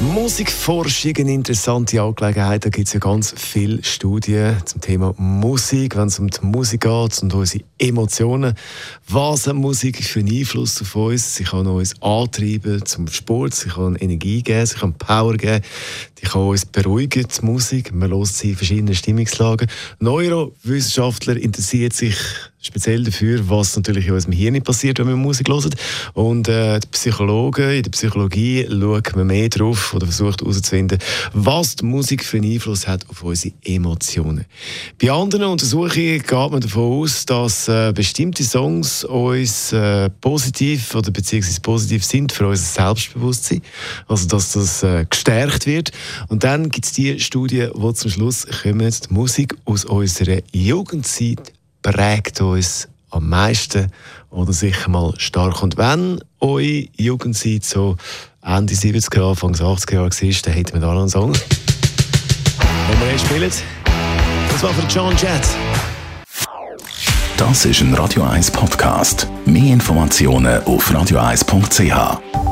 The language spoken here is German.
Musikforschung, eine interessante Angelegenheit. Da gibt es ja ganz viele Studien zum Thema Musik, wenn es um die Musik geht und unsere Emotionen. Was hat Musik für einen Einfluss auf uns? Sie kann uns antreiben zum Sport, sie kann Energie geben, sie kann Power geben, die kann uns beruhigen, die Musik. Man hört sie in verschiedenen Stimmungslagen. Neurowissenschaftler interessiert sich speziell dafür, was natürlich in unserem Hirn passiert, wenn wir Musik hören. Und äh, die Psychologen, in der Psychologie schaut man mehr drauf oder versucht herauszufinden, was die Musik für einen Einfluss hat auf unsere Emotionen. Bei anderen Untersuchungen geht man davon aus, dass äh, bestimmte Songs uns äh, positiv oder beziehungsweise positiv sind für unser Selbstbewusstsein. Also, dass das äh, gestärkt wird. Und dann gibt es die Studie, wo zum Schluss kommen, die Musik aus unserer Jugendzeit prägt uns am meisten oder sicher mal stark. Und wenn eure Jugendzeit so Ende 70er, Anfang 80er Jahre war, dann hätten wir da noch einen Song, den wir jetzt spielen. Das war für John Jett. Das ist ein Radio 1 Podcast. Mehr Informationen auf radio1.ch.